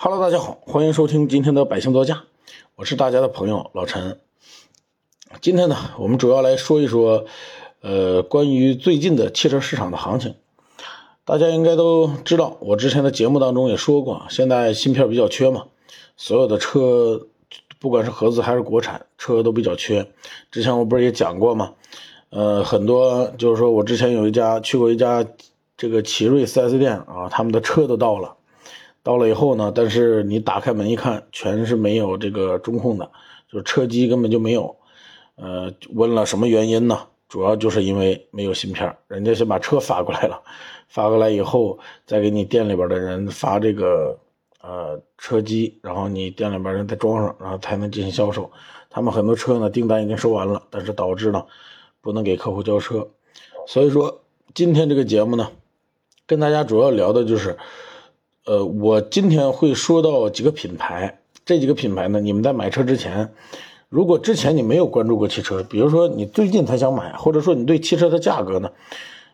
Hello，大家好，欢迎收听今天的百姓座驾，我是大家的朋友老陈。今天呢，我们主要来说一说，呃，关于最近的汽车市场的行情。大家应该都知道，我之前的节目当中也说过，现在芯片比较缺嘛，所有的车，不管是合资还是国产车都比较缺。之前我不是也讲过吗？呃，很多就是说我之前有一家去过一家这个奇瑞 4S 店啊，他们的车都到了，到了以后呢，但是你打开门一看，全是没有这个中控的，就是车机根本就没有。呃，问了什么原因呢？主要就是因为没有芯片，人家先把车发过来了，发过来以后再给你店里边的人发这个呃车机，然后你店里边人再装上，然后才能进行销售。他们很多车呢订单已经收完了，但是导致呢不能给客户交车。所以说今天这个节目呢，跟大家主要聊的就是，呃，我今天会说到几个品牌，这几个品牌呢，你们在买车之前。如果之前你没有关注过汽车，比如说你最近才想买，或者说你对汽车的价格呢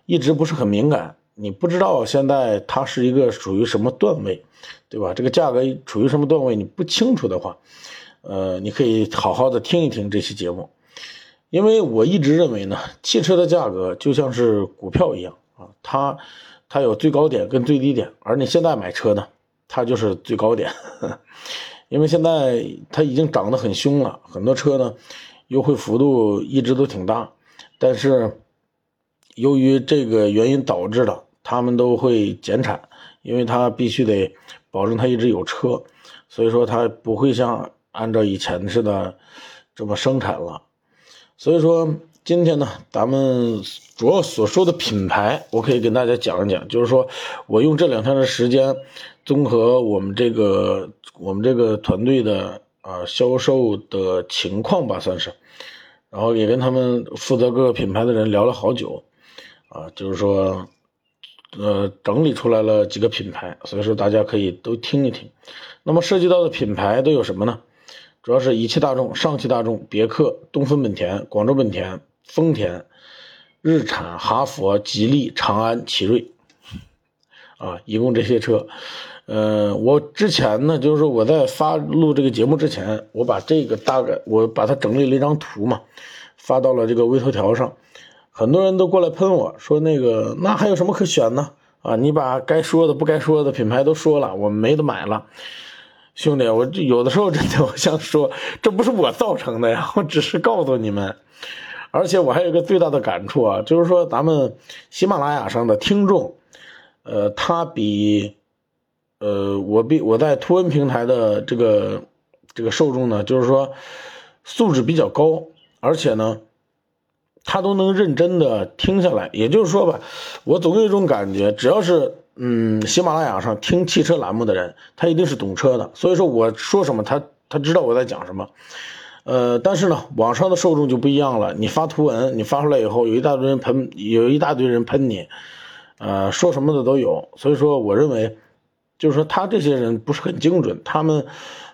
一直不是很敏感，你不知道现在它是一个属于什么段位，对吧？这个价格处于什么段位你不清楚的话，呃，你可以好好的听一听这期节目，因为我一直认为呢，汽车的价格就像是股票一样啊，它它有最高点跟最低点，而你现在买车呢，它就是最高点。因为现在它已经涨得很凶了，很多车呢，优惠幅度一直都挺大，但是由于这个原因导致的，他们都会减产，因为它必须得保证它一直有车，所以说它不会像按照以前似的这么生产了，所以说今天呢，咱们主要所说的品牌，我可以跟大家讲一讲，就是说我用这两天的时间。综合我们这个我们这个团队的啊销售的情况吧，算是，然后也跟他们负责各个品牌的人聊了好久，啊，就是说，呃，整理出来了几个品牌，所以说大家可以都听一听。那么涉及到的品牌都有什么呢？主要是一汽大众、上汽大众、别克、东风本田、广州本田、丰田、日产、哈佛、吉利、长安、奇瑞，啊，一共这些车。呃，我之前呢，就是说我在发录这个节目之前，我把这个大概我把它整理了一张图嘛，发到了这个微头条上，很多人都过来喷我说那个那还有什么可选呢？啊，你把该说的不该说的品牌都说了，我没得买了，兄弟，我有的时候真的我想说，这不是我造成的呀，我只是告诉你们，而且我还有一个最大的感触啊，就是说咱们喜马拉雅上的听众，呃，他比。呃，我比我在图文平台的这个这个受众呢，就是说素质比较高，而且呢，他都能认真的听下来。也就是说吧，我总有一种感觉，只要是嗯喜马拉雅上听汽车栏目的人，他一定是懂车的。所以说我说什么，他他知道我在讲什么。呃，但是呢，网上的受众就不一样了。你发图文，你发出来以后，有一大堆人喷，有一大堆人喷你，呃，说什么的都有。所以说，我认为。就是说，他这些人不是很精准，他们，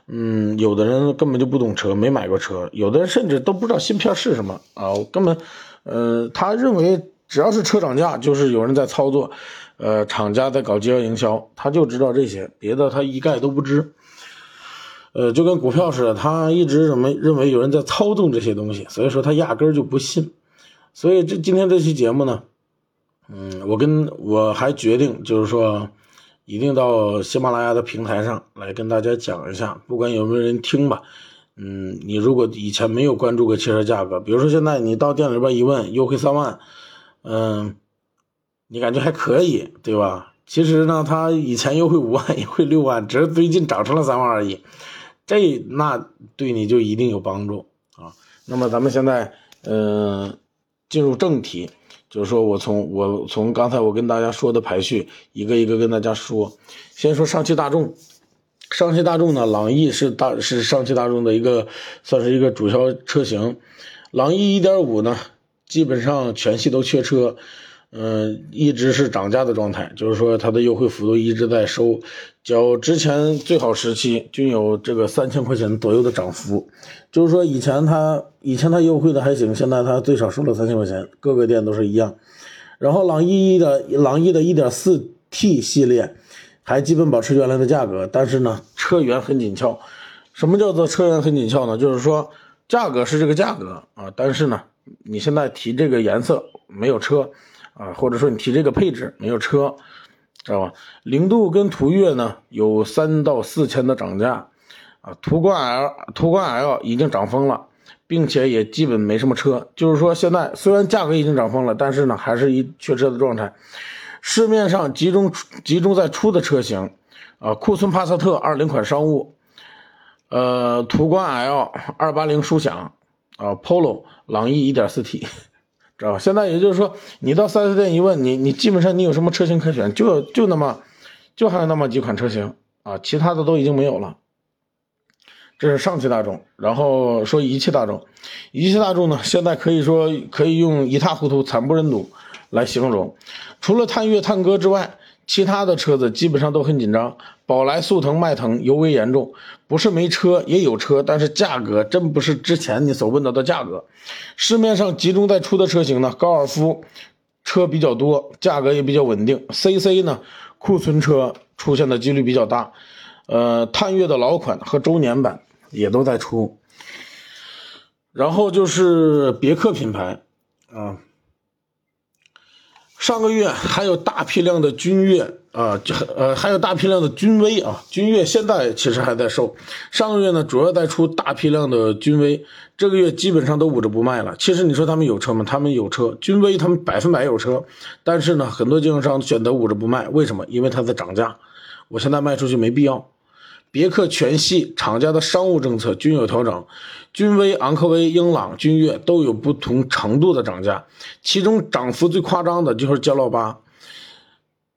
嗯，有的人根本就不懂车，没买过车，有的人甚至都不知道芯片是什么啊，根本，呃，他认为只要是车涨价，就是有人在操作，呃，厂家在搞饥饿营销，他就知道这些，别的他一概都不知，呃，就跟股票似的，他一直认为认为有人在操纵这些东西，所以说他压根儿就不信，所以这今天这期节目呢，嗯，我跟我还决定就是说。一定到喜马拉雅的平台上来跟大家讲一下，不管有没有人听吧。嗯，你如果以前没有关注过汽车价格，比如说现在你到店里边一问，优惠三万，嗯，你感觉还可以，对吧？其实呢，它以前优惠五万，优惠六万，只是最近涨成了三万而已。这那对你就一定有帮助啊。那么咱们现在，嗯，进入正题。就是说，我从我从刚才我跟大家说的排序，一个一个跟大家说。先说上汽大众，上汽大众呢，朗逸是大是上汽大众的一个算是一个主销车型。朗逸1.5呢，基本上全系都缺车。嗯，一直是涨价的状态，就是说它的优惠幅度一直在收，较之前最好时期均有这个三千块钱左右的涨幅，就是说以前它以前它优惠的还行，现在它最少收了三千块钱，各个店都是一样。然后朗逸的朗逸的 1.4T 系列还基本保持原来的价格，但是呢，车源很紧俏。什么叫做车源很紧俏呢？就是说价格是这个价格啊，但是呢，你现在提这个颜色没有车啊，或者说你提这个配置没有车，知道吧？零度跟途岳呢有三到四千的涨价啊，途观 L、途观 L 已经涨疯了。并且也基本没什么车，就是说现在虽然价格已经涨疯了，但是呢还是一缺车的状态。市面上集中集中在出的车型，啊，库存帕萨特二零款商务，呃，途观 L 二八零舒享，啊，Polo 朗逸一点四 T，知道吧？现在也就是说，你到 4S 店一问，你你基本上你有什么车型可选，就就那么就还有那么几款车型啊，其他的都已经没有了。这是上汽大众，然后说一汽大众，一汽大众呢，现在可以说可以用一塌糊涂、惨不忍睹来形容。除了探岳、探歌之外，其他的车子基本上都很紧张。宝来、速腾、迈腾尤为严重，不是没车，也有车，但是价格真不是之前你所问到的价格。市面上集中在出的车型呢，高尔夫车比较多，价格也比较稳定。CC 呢，库存车出现的几率比较大。呃，探岳的老款和周年版。也都在出，然后就是别克品牌啊，上个月还有大批量的君越啊，呃还有大批量的君威啊，君越现在其实还在售，上个月呢主要在出大批量的君威，这个月基本上都捂着不卖了。其实你说他们有车吗？他们有车，君威他们百分百有车，但是呢很多经销商选择捂着不卖，为什么？因为它在涨价，我现在卖出去没必要。别克全系厂家的商务政策均有调整，君威、昂科威、英朗、君越都有不同程度的涨价，其中涨幅最夸张的就是 gl 八，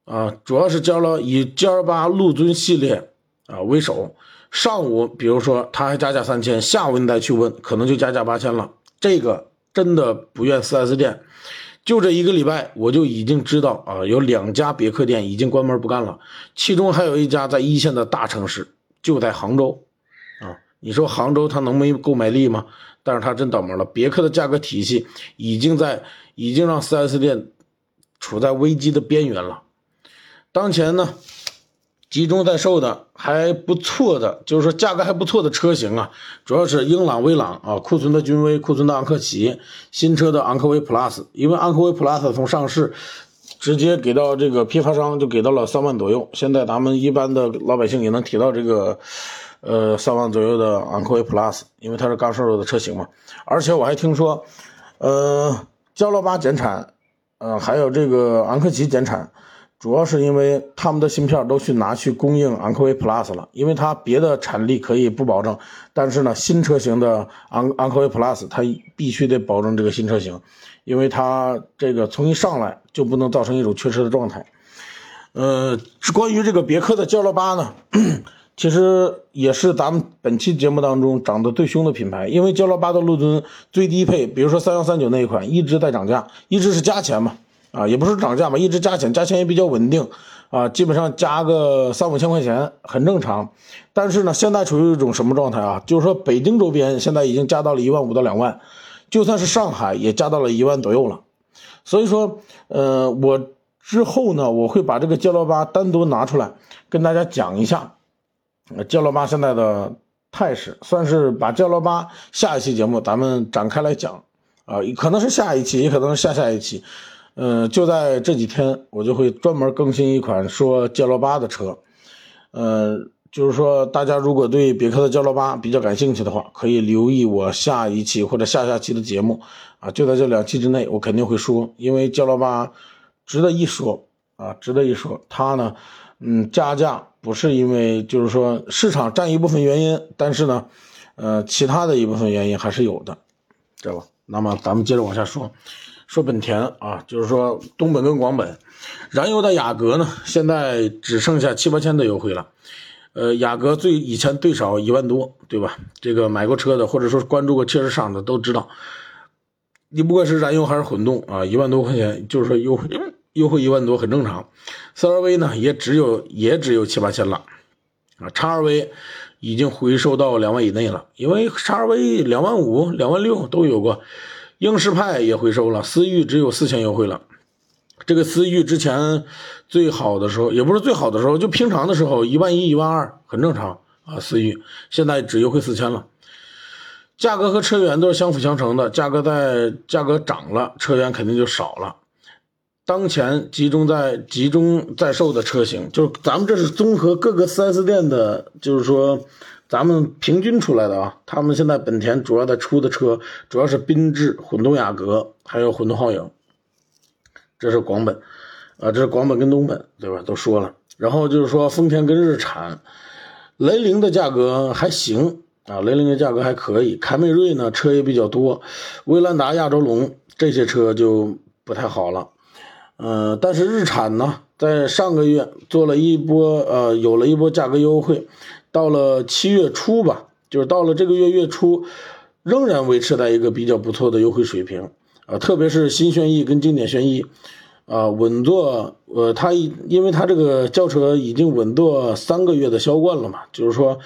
啊，主要是骄傲以骄傲八陆尊系列啊为首，上午比如说他还加价三千，下午你再去问，可能就加价八千了，这个真的不怨 4S 店，就这一个礼拜我就已经知道啊，有两家别克店已经关门不干了，其中还有一家在一线的大城市。就在杭州，啊，你说杭州它能没购买力吗？但是它真倒霉了，别克的价格体系已经在，已经让 4S 店处在危机的边缘了。当前呢，集中在售的还不错的，就是说价格还不错的车型啊，主要是英朗、威朗啊，库存的君威、库存的昂克旗、新车的昂科威 Plus，因为昂科威 Plus 从上市。直接给到这个批发商就给到了三万左右，现在咱们一般的老百姓也能提到这个，呃，三万左右的昂科威 Plus，因为它是刚上市的车型嘛。而且我还听说，呃，骄傲八减产，呃，还有这个昂克旗减产，主要是因为他们的芯片都去拿去供应昂科威 Plus 了，因为它别的产力可以不保证，但是呢，新车型的昂昂科威 Plus 它必须得保证这个新车型。因为它这个从一上来就不能造成一种缺失的状态，呃，关于这个别克的骄傲八呢，其实也是咱们本期节目当中涨得最凶的品牌。因为骄傲八的陆尊最低配，比如说三幺三九那一款，一直在涨价，一直是加钱嘛，啊，也不是涨价嘛，一直加钱，加钱也比较稳定，啊，基本上加个三五千块钱很正常。但是呢，现在处于一种什么状态啊？就是说北京周边现在已经加到了一万五到两万。就算是上海也加到了一万左右了，所以说，呃，我之后呢，我会把这个骄傲八单独拿出来跟大家讲一下，骄傲八现在的态势，算是把骄傲八下一期节目咱们展开来讲，啊，可能是下一期，也可能是下下一期，呃，就在这几天，我就会专门更新一款说骄傲八的车，呃。就是说，大家如果对别克的骄傲八比较感兴趣的话，可以留意我下一期或者下下期的节目啊，就在这两期之内，我肯定会说，因为骄傲八值得一说啊，值得一说。它呢，嗯，加价不是因为就是说市场占一部分原因，但是呢，呃，其他的一部分原因还是有的，知道吧？那么咱们接着往下说，说本田啊，就是说东本跟广本，燃油的雅阁呢，现在只剩下七八千的优惠了。呃，雅阁最以前最少一万多，对吧？这个买过车的，或者说关注过汽车市场的都知道，你不管是燃油还是混动啊，一万多块钱就是说优惠优惠一万多很正常。c r v 呢也只有也只有七八千了啊，叉 r v 已经回收到两万以内了，因为叉 r v 两万五、两万六都有过，英仕派也回收了，思域只有四千优惠了。这个思域之前最好的时候，也不是最好的时候，就平常的时候，一万一、一万二很正常，啊，思域现在只优惠四千了。价格和车源都是相辅相成的，价格在价格涨了，车源肯定就少了。当前集中在集中在售的车型，就是咱们这是综合各个 4S 店的，就是说咱们平均出来的啊。他们现在本田主要在出的车，主要是缤智、混动雅阁，还有混动皓影。这是广本，啊，这是广本跟东本，对吧？都说了。然后就是说丰田跟日产，雷凌的价格还行啊，雷凌的价格还可以。凯美瑞呢，车也比较多，威兰达、亚洲龙这些车就不太好了。嗯，但是日产呢，在上个月做了一波，呃，有了一波价格优惠，到了七月初吧，就是到了这个月月初，仍然维持在一个比较不错的优惠水平，啊，特别是新轩逸跟经典轩逸，啊，稳坐，呃，它因为它这个轿车已经稳坐三个月的销冠了嘛，就是说，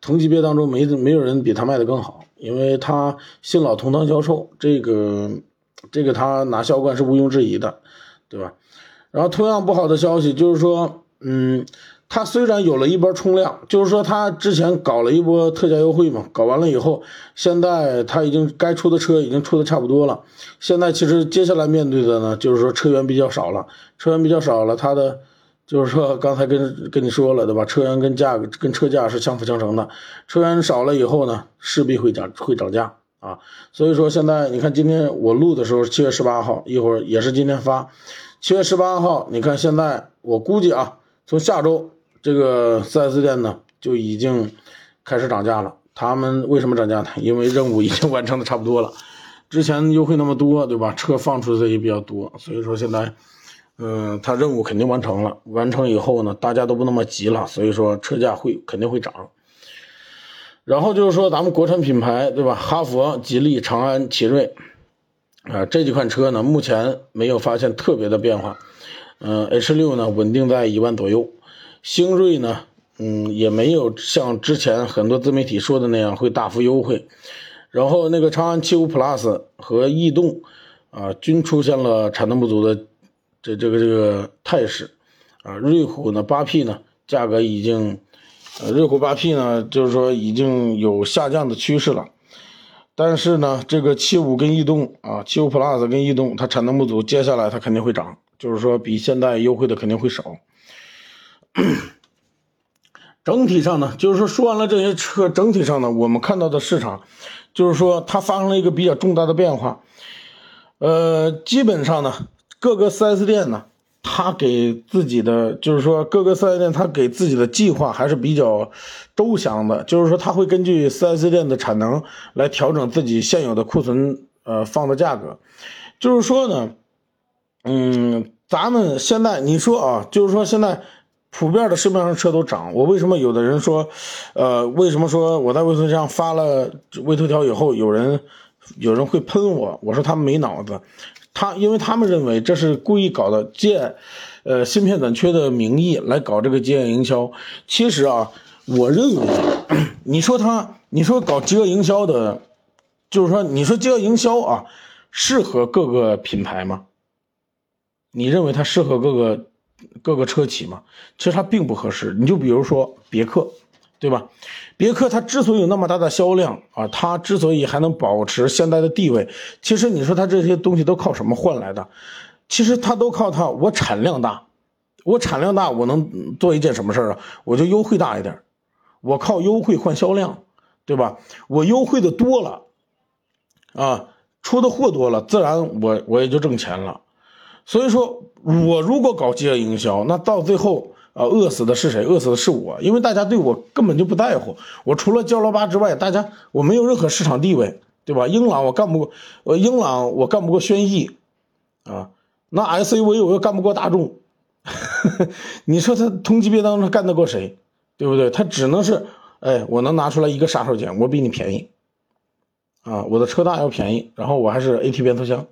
同级别当中没没有人比它卖的更好，因为它新老同堂销售，这个这个它拿销冠是毋庸置疑的。对吧？然后同样不好的消息就是说，嗯，它虽然有了一波冲量，就是说它之前搞了一波特价优惠嘛，搞完了以后，现在它已经该出的车已经出的差不多了。现在其实接下来面对的呢，就是说车源比较少了，车源比较少了，它的就是说刚才跟跟你说了，对吧？车源跟价格跟车价是相辅相成的，车源少了以后呢，势必会涨会涨价。啊，所以说现在你看，今天我录的时候七月十八号，一会儿也是今天发。七月十八号，你看现在我估计啊，从下周这个四 S 店呢就已经开始涨价了。他们为什么涨价呢？因为任务已经完成的差不多了，之前优惠那么多，对吧？车放出的也比较多，所以说现在，嗯，他任务肯定完成了。完成以后呢，大家都不那么急了，所以说车价会肯定会涨。然后就是说，咱们国产品牌，对吧？哈弗、吉利、长安、奇瑞，啊，这几款车呢，目前没有发现特别的变化。嗯，H 六呢，稳定在一万左右。星瑞呢，嗯，也没有像之前很多自媒体说的那样会大幅优惠。然后那个长安七五 Plus 和逸动，啊，均出现了产能不足的这这个这个态势。啊，瑞虎呢，八 P 呢，价格已经。呃，瑞虎八 P 呢，就是说已经有下降的趋势了，但是呢，这个七五跟逸动啊，七五 Plus 跟逸动，它产能不足，接下来它肯定会涨，就是说比现在优惠的肯定会少。整体上呢，就是说说完了这些车，整体上呢，我们看到的市场，就是说它发生了一个比较重大的变化，呃，基本上呢，各个 4S 店呢。他给自己的就是说，各个四 S 店他给自己的计划还是比较周详的，就是说他会根据四 S 店的产能来调整自己现有的库存呃放的价格。就是说呢，嗯，咱们现在你说啊，就是说现在普遍的市面上车都涨，我为什么有的人说，呃，为什么说我在微头上发了微头条以后，有人有人会喷我？我说他们没脑子。他因为他们认为这是故意搞的借，呃，芯片短缺的名义来搞这个饥饿营销。其实啊，我认为，你说他，你说搞饥饿营销的，就是说，你说饥饿营销啊，适合各个品牌吗？你认为它适合各个各个车企嘛？其实它并不合适。你就比如说别克。对吧？别克它之所以有那么大的销量啊，它之所以还能保持现在的地位，其实你说它这些东西都靠什么换来的？其实它都靠它，我产量大，我产量大，我能做一件什么事儿啊？我就优惠大一点，我靠优惠换销量，对吧？我优惠的多了，啊，出的货多了，自然我我也就挣钱了。所以说我如果搞饥饿营销，那到最后。啊，饿死的是谁？饿死的是我，因为大家对我根本就不在乎。我除了焦老八之外，大家我没有任何市场地位，对吧？英朗我干不过，呃，英朗我干不过轩逸，啊，那 SUV 我又干不过大众，你说他同级别当中干得过谁？对不对？他只能是，哎，我能拿出来一个杀手锏，我比你便宜，啊，我的车大要便宜，然后我还是 AT 变速箱，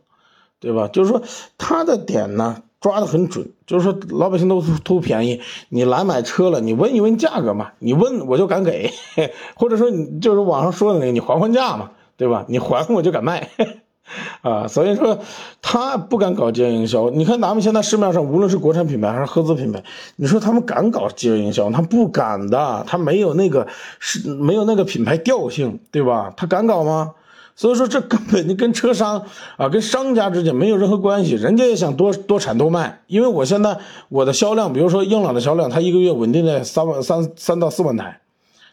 对吧？就是说他的点呢。抓的很准，就是说老百姓都图便宜，你来买车了，你问一问价格嘛，你问我就敢给，或者说你就是网上说的那个，你还还价嘛，对吧？你还我就敢卖，啊，所以说他不敢搞饥饿营销。你看咱们现在市面上无论是国产品牌还是合资品牌，你说他们敢搞饥饿营销？他不敢的，他没有那个是没有那个品牌调性，对吧？他敢搞吗？所以说这根本就跟车商啊，跟商家之间没有任何关系。人家也想多多产多卖，因为我现在我的销量，比如说英朗的销量，它一个月稳定在三万三三到四万台，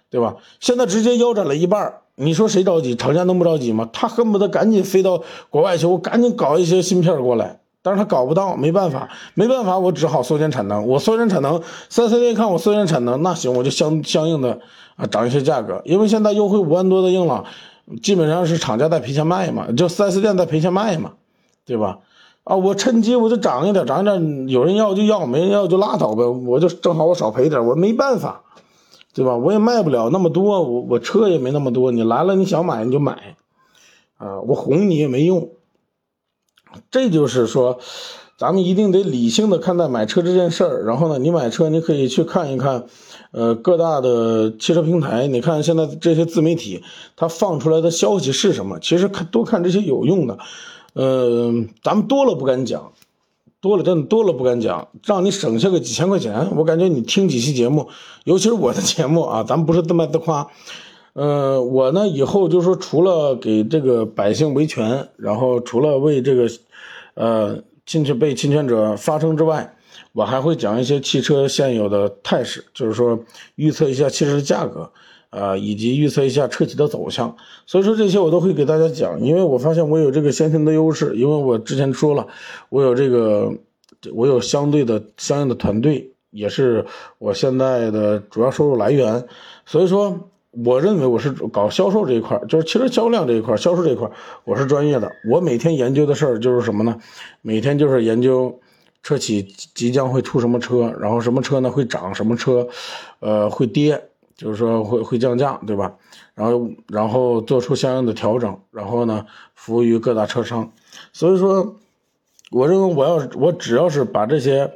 对吧？现在直接腰斩了一半你说谁着急？厂家能不着急吗？他恨不得赶紧飞到国外去，我赶紧搞一些芯片过来。但是他搞不到，没办法，没办法，我只好缩减产能。我缩减产能，四 S 店看我缩减产能，那行，我就相相应的啊涨一些价格。因为现在优惠五万多的英朗。基本上是厂家在赔钱卖嘛，就 4S 店在赔钱卖嘛，对吧？啊，我趁机我就涨一点，涨一点，有人要就要，没人要就拉倒呗，我就正好我少赔点，我没办法，对吧？我也卖不了那么多，我我车也没那么多，你来了你想买你就买，啊，我哄你也没用，这就是说。咱们一定得理性的看待买车这件事儿，然后呢，你买车你可以去看一看，呃，各大的汽车平台，你看现在这些自媒体，它放出来的消息是什么？其实看多看这些有用的，呃，咱们多了不敢讲，多了真的多了不敢讲，让你省下个几千块钱，我感觉你听几期节目，尤其是我的节目啊，咱们不是自卖自夸，呃，我呢以后就说除了给这个百姓维权，然后除了为这个，呃。侵权被侵权者发声之外，我还会讲一些汽车现有的态势，就是说预测一下汽车的价格，啊，以及预测一下车企的走向。所以说这些我都会给大家讲，因为我发现我有这个先天的优势，因为我之前说了，我有这个，我有相对的相应的团队，也是我现在的主要收入来源。所以说。我认为我是搞销售这一块，就是汽车销量这一块，销售这一块，我是专业的。我每天研究的事儿就是什么呢？每天就是研究车企即将会出什么车，然后什么车呢会涨，什么车，呃会跌，就是说会会降价，对吧？然后然后做出相应的调整，然后呢服务于各大车商。所以说，我认为我要我只要是把这些，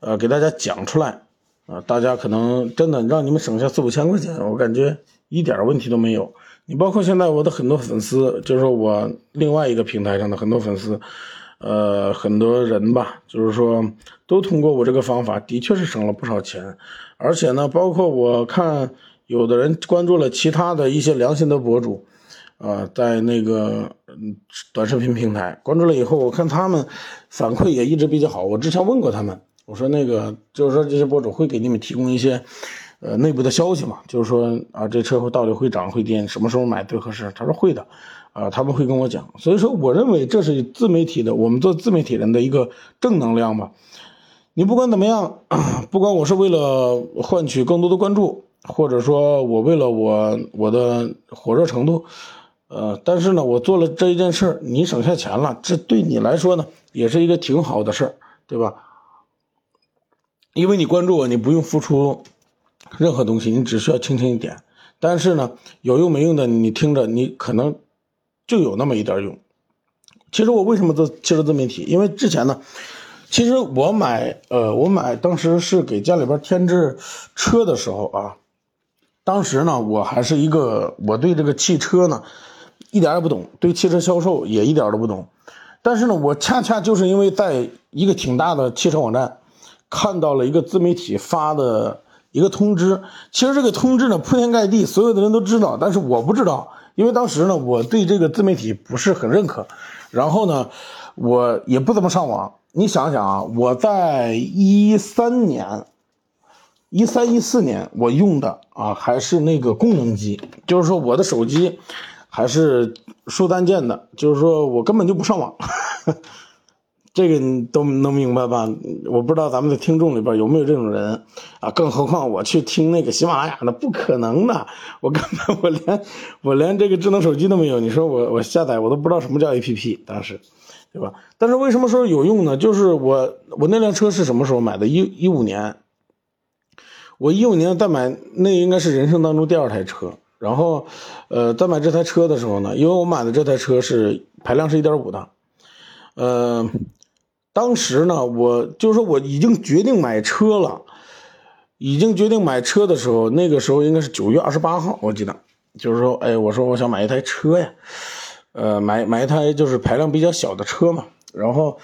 呃给大家讲出来。啊，大家可能真的让你们省下四五千块钱，我感觉一点问题都没有。你包括现在我的很多粉丝，就是说我另外一个平台上的很多粉丝，呃，很多人吧，就是说都通过我这个方法，的确是省了不少钱。而且呢，包括我看有的人关注了其他的一些良心的博主，啊，在那个短视频平台关注了以后，我看他们反馈也一直比较好。我之前问过他们。我说那个就是说这些博主会给你们提供一些，呃内部的消息嘛，就是说啊这车会到底会涨会跌，什么时候买最合适？他说会的，啊他们会跟我讲。所以说我认为这是自媒体的，我们做自媒体人的一个正能量吧。你不管怎么样，不管我是为了换取更多的关注，或者说我为了我我的火热程度，呃，但是呢我做了这一件事你省下钱了，这对你来说呢也是一个挺好的事儿，对吧？因为你关注我，你不用付出任何东西，你只需要轻轻一点。但是呢，有用没用的，你听着，你可能就有那么一点用。其实我为什么做汽车自媒体？因为之前呢，其实我买，呃，我买当时是给家里边添置车的时候啊，当时呢，我还是一个我对这个汽车呢一点也不懂，对汽车销售也一点都不懂。但是呢，我恰恰就是因为在一个挺大的汽车网站。看到了一个自媒体发的一个通知，其实这个通知呢铺天盖地，所有的人都知道，但是我不知道，因为当时呢我对这个自媒体不是很认可，然后呢我也不怎么上网。你想想啊，我在一三年、一三一四年我用的啊还是那个功能机，就是说我的手机还是竖单键的，就是说我根本就不上网。这个你都能明白吧？我不知道咱们的听众里边有没有这种人啊？更何况我去听那个喜马拉雅，那不可能的。我根本我连我连这个智能手机都没有。你说我我下载我都不知道什么叫 APP，当时，对吧？但是为什么说有用呢？就是我我那辆车是什么时候买的？一一五年，我一五年再买，那应该是人生当中第二台车。然后，呃，在买这台车的时候呢，因为我买的这台车是排量是一点五的，呃。当时呢，我就是说我已经决定买车了，已经决定买车的时候，那个时候应该是九月二十八号，我记得，就是说，哎，我说我想买一台车呀，呃，买买一台就是排量比较小的车嘛，然后，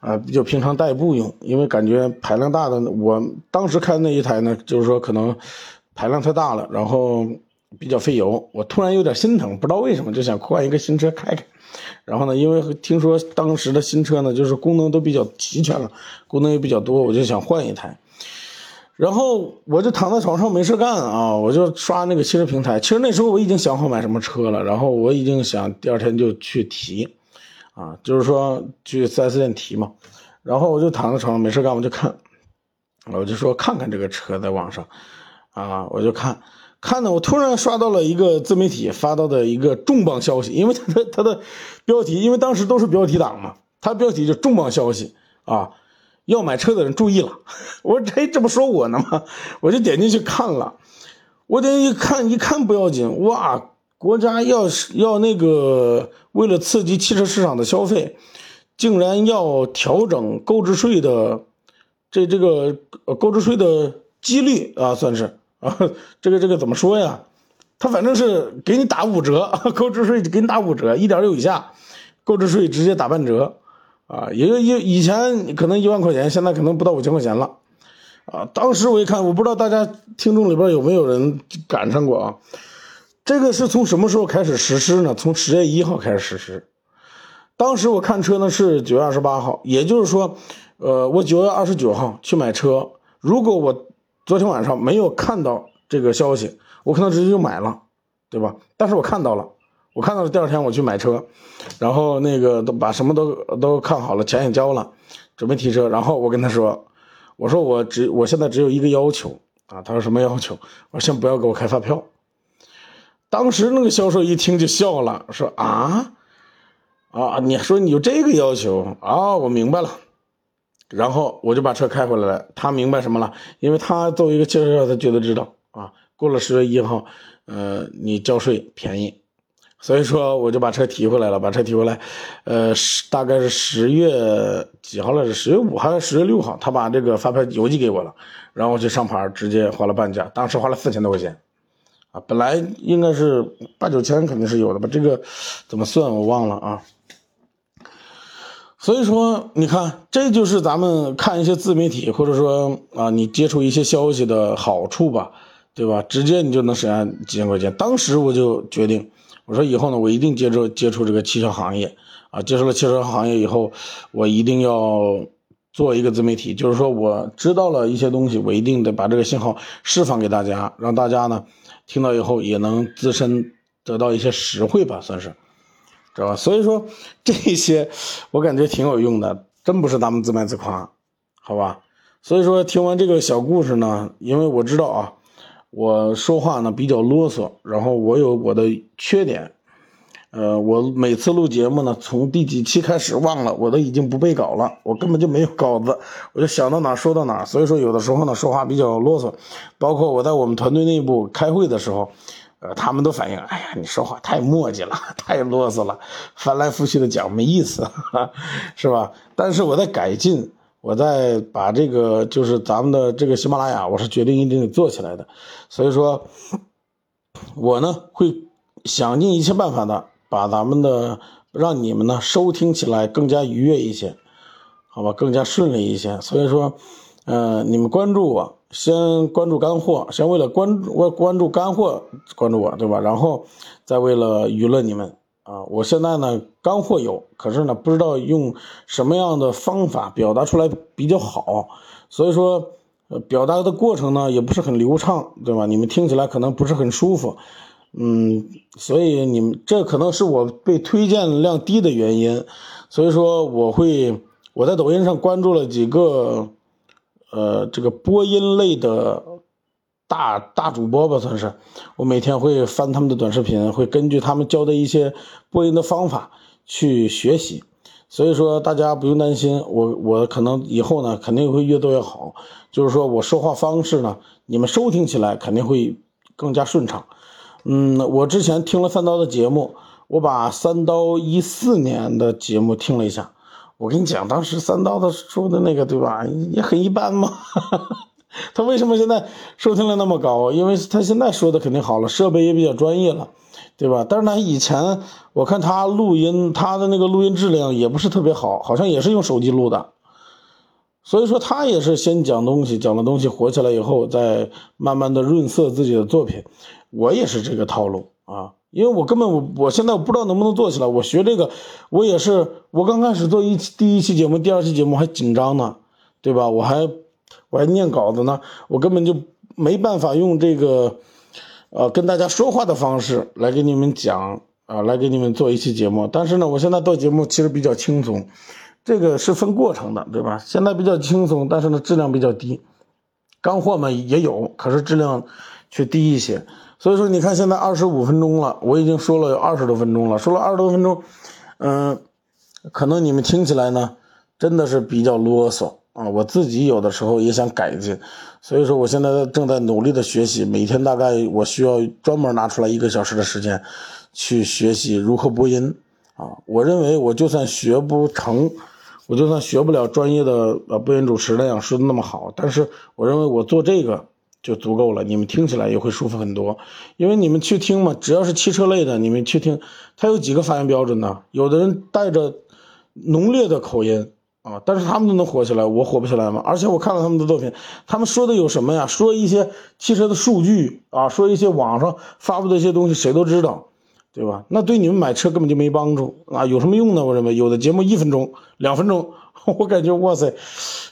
啊，就平常代步用，因为感觉排量大的，我当时开那一台呢，就是说可能排量太大了，然后比较费油，我突然有点心疼，不知道为什么就想换一个新车开开。然后呢，因为听说当时的新车呢，就是功能都比较齐全了，功能也比较多，我就想换一台。然后我就躺在床上没事干啊，我就刷那个汽车平台。其实那时候我已经想好买什么车了，然后我已经想第二天就去提，啊，就是说去 4S 店提嘛。然后我就躺在床上没事干，我就看，我就说看看这个车在网上，啊，我就看。看呢，我突然刷到了一个自媒体发到的一个重磅消息，因为他的他的标题，因为当时都是标题党嘛，他标题就重磅消息啊，要买车的人注意了。我这这不说我呢吗？我就点进去看了，我点进去看一看不要紧，哇，国家要是要那个为了刺激汽车市场的消费，竟然要调整购置税的这这个购置税的几率啊，算是。啊，这个这个怎么说呀？他反正是给你打五折，购置税给你打五折，一点六以下，购置税直接打半折，啊，也就以以前可能一万块钱，现在可能不到五千块钱了，啊，当时我一看，我不知道大家听众里边有没有人赶上过啊？这个是从什么时候开始实施呢？从十月一号开始实施。当时我看车呢是九月二十八号，也就是说，呃，我九月二十九号去买车，如果我。昨天晚上没有看到这个消息，我可能直接就买了，对吧？但是我看到了，我看到了。第二天我去买车，然后那个都把什么都都看好了，钱也交了，准备提车。然后我跟他说：“我说我只我现在只有一个要求啊。”他说：“什么要求？”我说：“先不要给我开发票。”当时那个销售一听就笑了，说：“啊啊，你说你有这个要求啊？我明白了。”然后我就把车开回来了。他明白什么了？因为他作为一个汽车销售，他绝对知道啊。过了十月一号，呃，你交税便宜，所以说我就把车提回来了。把车提回来，呃，十大概是十月几号来着？十月五号还是十月六号？他把这个发票邮寄给我了，然后我去上牌，直接花了半价，当时花了四千多块钱，啊，本来应该是八九千肯定是有的吧？这个怎么算我忘了啊。所以说，你看，这就是咱们看一些自媒体，或者说啊，你接触一些消息的好处吧，对吧？直接你就能省下几千块钱。当时我就决定，我说以后呢，我一定接触接触这个汽车行业啊。接触了汽车行业以后，我一定要做一个自媒体，就是说我知道了一些东西，我一定得把这个信号释放给大家，让大家呢听到以后也能自身得到一些实惠吧，算是。知道吧？所以说这些我感觉挺有用的，真不是咱们自卖自夸，好吧？所以说听完这个小故事呢，因为我知道啊，我说话呢比较啰嗦，然后我有我的缺点，呃，我每次录节目呢，从第几期开始忘了，我都已经不背稿了，我根本就没有稿子，我就想到哪说到哪，所以说有的时候呢说话比较啰嗦，包括我在我们团队内部开会的时候。呃，他们都反映，哎呀，你说话太磨叽了，太啰嗦了，翻来覆去的讲没意思，是吧？但是我在改进，我在把这个就是咱们的这个喜马拉雅，我是决定一定得做起来的。所以说，我呢会想尽一切办法的把咱们的让你们呢收听起来更加愉悦一些，好吧，更加顺利一些。所以说，呃，你们关注我。先关注干货，先为了关关关注干货关注我，对吧？然后再为了娱乐你们啊！我现在呢干货有，可是呢不知道用什么样的方法表达出来比较好，所以说呃表达的过程呢也不是很流畅，对吧？你们听起来可能不是很舒服，嗯，所以你们这可能是我被推荐量低的原因，所以说我会我在抖音上关注了几个。呃，这个播音类的大大主播吧，算是我每天会翻他们的短视频，会根据他们教的一些播音的方法去学习。所以说，大家不用担心，我我可能以后呢，肯定会越做越好。就是说我说话方式呢，你们收听起来肯定会更加顺畅。嗯，我之前听了三刀的节目，我把三刀一四年的节目听了一下。我跟你讲，当时三刀的说的那个，对吧？也很一般嘛，他为什么现在收听量那么高？因为他现在说的肯定好了，设备也比较专业了，对吧？但是他以前我看他录音，他的那个录音质量也不是特别好，好像也是用手机录的。所以说他也是先讲东西，讲的东西火起来以后，再慢慢的润色自己的作品。我也是这个套路啊，因为我根本我我现在我不知道能不能做起来。我学这个，我也是我刚开始做一第一期节目、第二期节目还紧张呢，对吧？我还我还念稿子呢，我根本就没办法用这个呃跟大家说话的方式来给你们讲啊，来给你们做一期节目。但是呢，我现在做节目其实比较轻松。这个是分过程的，对吧？现在比较轻松，但是呢，质量比较低。干货嘛也有，可是质量却低一些。所以说，你看现在二十五分钟了，我已经说了有二十多分钟了，说了二十多分钟，嗯，可能你们听起来呢，真的是比较啰嗦啊。我自己有的时候也想改进，所以说我现在正在努力的学习，每天大概我需要专门拿出来一个小时的时间，去学习如何播音啊。我认为我就算学不成。我就算学不了专业的呃播音主持那样说的那么好，但是我认为我做这个就足够了，你们听起来也会舒服很多。因为你们去听嘛，只要是汽车类的，你们去听，它有几个发音标准呢？有的人带着浓烈的口音啊，但是他们都能火起来，我火不起来吗？而且我看了他们的作品，他们说的有什么呀？说一些汽车的数据啊，说一些网上发布的一些东西，谁都知道。对吧？那对你们买车根本就没帮助啊！有什么用呢？我认为有的节目一分钟、两分钟，我感觉哇塞，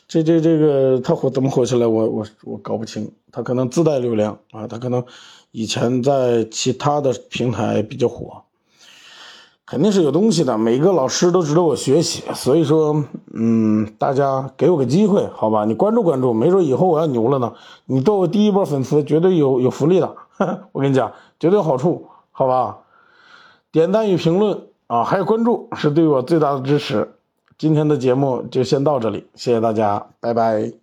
这这这个他火怎么火起来？我我我搞不清。他可能自带流量啊，他可能以前在其他的平台比较火，肯定是有东西的。每个老师都值得我学习，所以说，嗯，大家给我个机会，好吧？你关注关注，没准以后我要牛了呢。你做我第一波粉丝，绝对有有福利的。我跟你讲，绝对有好处，好吧？点赞与评论啊，还有关注是对我最大的支持。今天的节目就先到这里，谢谢大家，拜拜。